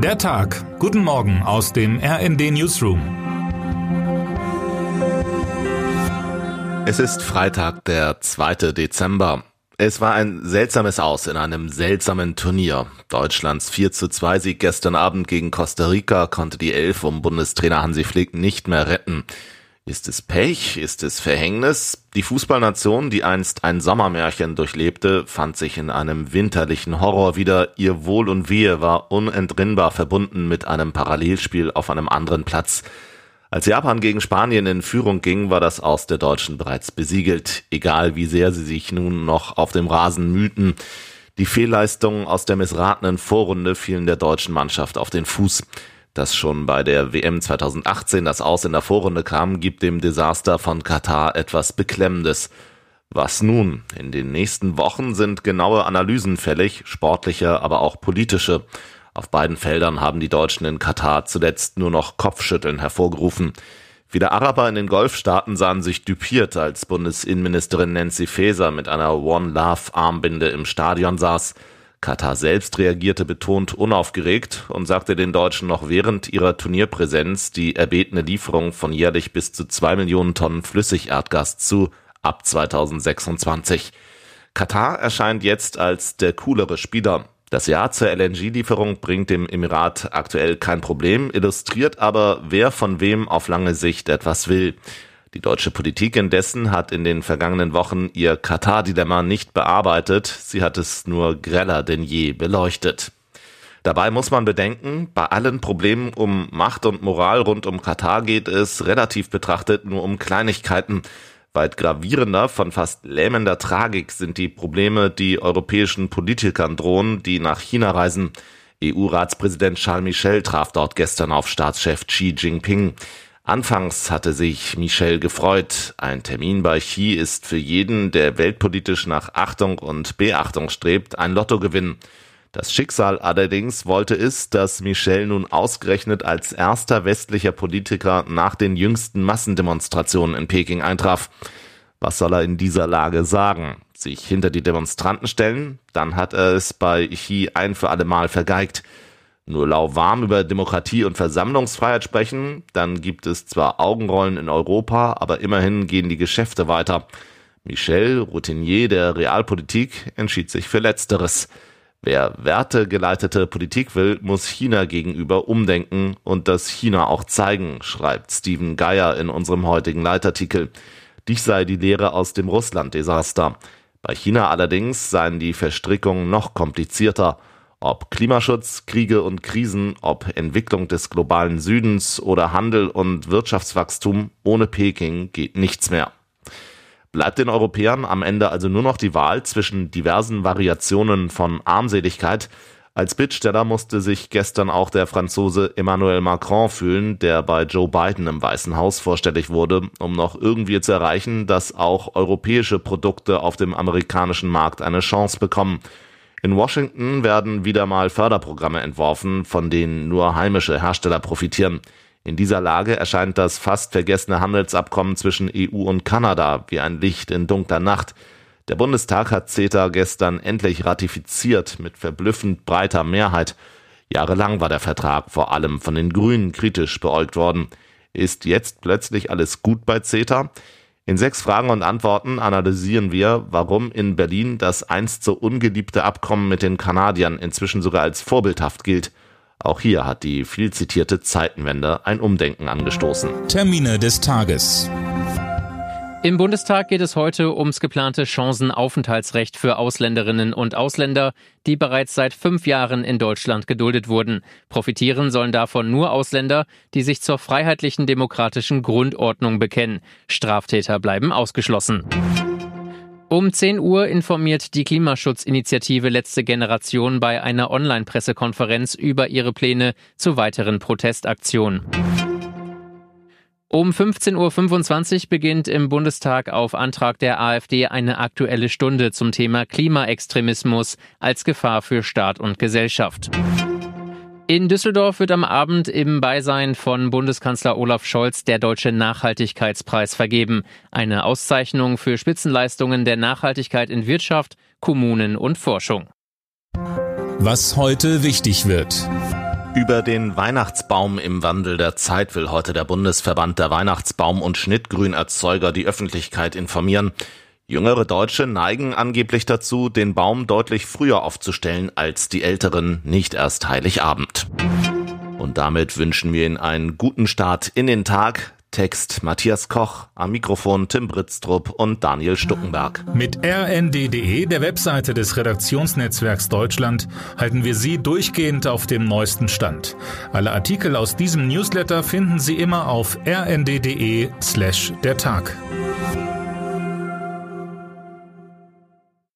Der Tag. Guten Morgen aus dem RND Newsroom. Es ist Freitag, der 2. Dezember. Es war ein seltsames Aus in einem seltsamen Turnier. Deutschlands 4 zu 2 Sieg gestern Abend gegen Costa Rica konnte die Elf um Bundestrainer Hansi Flick nicht mehr retten. Ist es Pech? Ist es Verhängnis? Die Fußballnation, die einst ein Sommermärchen durchlebte, fand sich in einem winterlichen Horror wieder. Ihr Wohl und Wehe war unentrinnbar verbunden mit einem Parallelspiel auf einem anderen Platz. Als Japan gegen Spanien in Führung ging, war das Aus der Deutschen bereits besiegelt, egal wie sehr sie sich nun noch auf dem Rasen mühten. Die Fehlleistungen aus der missratenen Vorrunde fielen der deutschen Mannschaft auf den Fuß. Dass schon bei der WM 2018 das Aus in der Vorrunde kam, gibt dem Desaster von Katar etwas Beklemmendes. Was nun? In den nächsten Wochen sind genaue Analysen fällig, sportliche, aber auch politische. Auf beiden Feldern haben die Deutschen in Katar zuletzt nur noch Kopfschütteln hervorgerufen. Viele Araber in den Golfstaaten sahen sich düpiert, als Bundesinnenministerin Nancy Faeser mit einer One Love Armbinde im Stadion saß. Katar selbst reagierte betont unaufgeregt und sagte den Deutschen noch während ihrer Turnierpräsenz die erbetene Lieferung von jährlich bis zu zwei Millionen Tonnen Flüssigerdgas zu ab 2026. Katar erscheint jetzt als der coolere Spieler. Das Ja zur LNG-Lieferung bringt dem Emirat aktuell kein Problem, illustriert aber, wer von wem auf lange Sicht etwas will. Die deutsche Politik indessen hat in den vergangenen Wochen ihr Katar-Dilemma nicht bearbeitet, sie hat es nur greller denn je beleuchtet. Dabei muss man bedenken, bei allen Problemen um Macht und Moral rund um Katar geht es relativ betrachtet nur um Kleinigkeiten. Weit gravierender, von fast lähmender Tragik sind die Probleme, die europäischen Politikern drohen, die nach China reisen. EU-Ratspräsident Charles Michel traf dort gestern auf Staatschef Xi Jinping. Anfangs hatte sich Michel gefreut. Ein Termin bei Xi ist für jeden, der weltpolitisch nach Achtung und Beachtung strebt, ein Lottogewinn. Das Schicksal allerdings wollte es, dass Michel nun ausgerechnet als erster westlicher Politiker nach den jüngsten Massendemonstrationen in Peking eintraf. Was soll er in dieser Lage sagen? Sich hinter die Demonstranten stellen? Dann hat er es bei Xi ein für alle Mal vergeigt nur lauwarm über Demokratie und Versammlungsfreiheit sprechen, dann gibt es zwar Augenrollen in Europa, aber immerhin gehen die Geschäfte weiter. Michel, Routinier der Realpolitik, entschied sich für Letzteres. Wer wertegeleitete Politik will, muss China gegenüber umdenken und das China auch zeigen, schreibt Steven Geier in unserem heutigen Leitartikel. Dies sei die Lehre aus dem Russland-Desaster. Bei China allerdings seien die Verstrickungen noch komplizierter. Ob Klimaschutz, Kriege und Krisen, ob Entwicklung des globalen Südens oder Handel und Wirtschaftswachstum, ohne Peking geht nichts mehr. Bleibt den Europäern am Ende also nur noch die Wahl zwischen diversen Variationen von Armseligkeit. Als Bittsteller musste sich gestern auch der Franzose Emmanuel Macron fühlen, der bei Joe Biden im Weißen Haus vorstellig wurde, um noch irgendwie zu erreichen, dass auch europäische Produkte auf dem amerikanischen Markt eine Chance bekommen – in Washington werden wieder mal Förderprogramme entworfen, von denen nur heimische Hersteller profitieren. In dieser Lage erscheint das fast vergessene Handelsabkommen zwischen EU und Kanada wie ein Licht in dunkler Nacht. Der Bundestag hat CETA gestern endlich ratifiziert mit verblüffend breiter Mehrheit. Jahrelang war der Vertrag vor allem von den Grünen kritisch beäugt worden. Ist jetzt plötzlich alles gut bei CETA? In sechs Fragen und Antworten analysieren wir, warum in Berlin das einst so ungeliebte Abkommen mit den Kanadiern inzwischen sogar als vorbildhaft gilt. Auch hier hat die viel zitierte Zeitenwende ein Umdenken angestoßen. Termine des Tages. Im Bundestag geht es heute ums geplante Chancenaufenthaltsrecht für Ausländerinnen und Ausländer, die bereits seit fünf Jahren in Deutschland geduldet wurden. Profitieren sollen davon nur Ausländer, die sich zur freiheitlichen demokratischen Grundordnung bekennen. Straftäter bleiben ausgeschlossen. Um 10 Uhr informiert die Klimaschutzinitiative Letzte Generation bei einer Online-Pressekonferenz über ihre Pläne zu weiteren Protestaktionen. Um 15.25 Uhr beginnt im Bundestag auf Antrag der AfD eine aktuelle Stunde zum Thema Klimaextremismus als Gefahr für Staat und Gesellschaft. In Düsseldorf wird am Abend im Beisein von Bundeskanzler Olaf Scholz der Deutsche Nachhaltigkeitspreis vergeben. Eine Auszeichnung für Spitzenleistungen der Nachhaltigkeit in Wirtschaft, Kommunen und Forschung. Was heute wichtig wird. Über den Weihnachtsbaum im Wandel der Zeit will heute der Bundesverband der Weihnachtsbaum- und Schnittgrünerzeuger die Öffentlichkeit informieren. Jüngere Deutsche neigen angeblich dazu, den Baum deutlich früher aufzustellen als die älteren, nicht erst Heiligabend. Und damit wünschen wir Ihnen einen guten Start in den Tag. Text Matthias Koch, am Mikrofon Tim Britztrup und Daniel Stuckenberg. Mit rnd.de, der Webseite des Redaktionsnetzwerks Deutschland, halten wir Sie durchgehend auf dem neuesten Stand. Alle Artikel aus diesem Newsletter finden Sie immer auf rnd.de slash der Tag.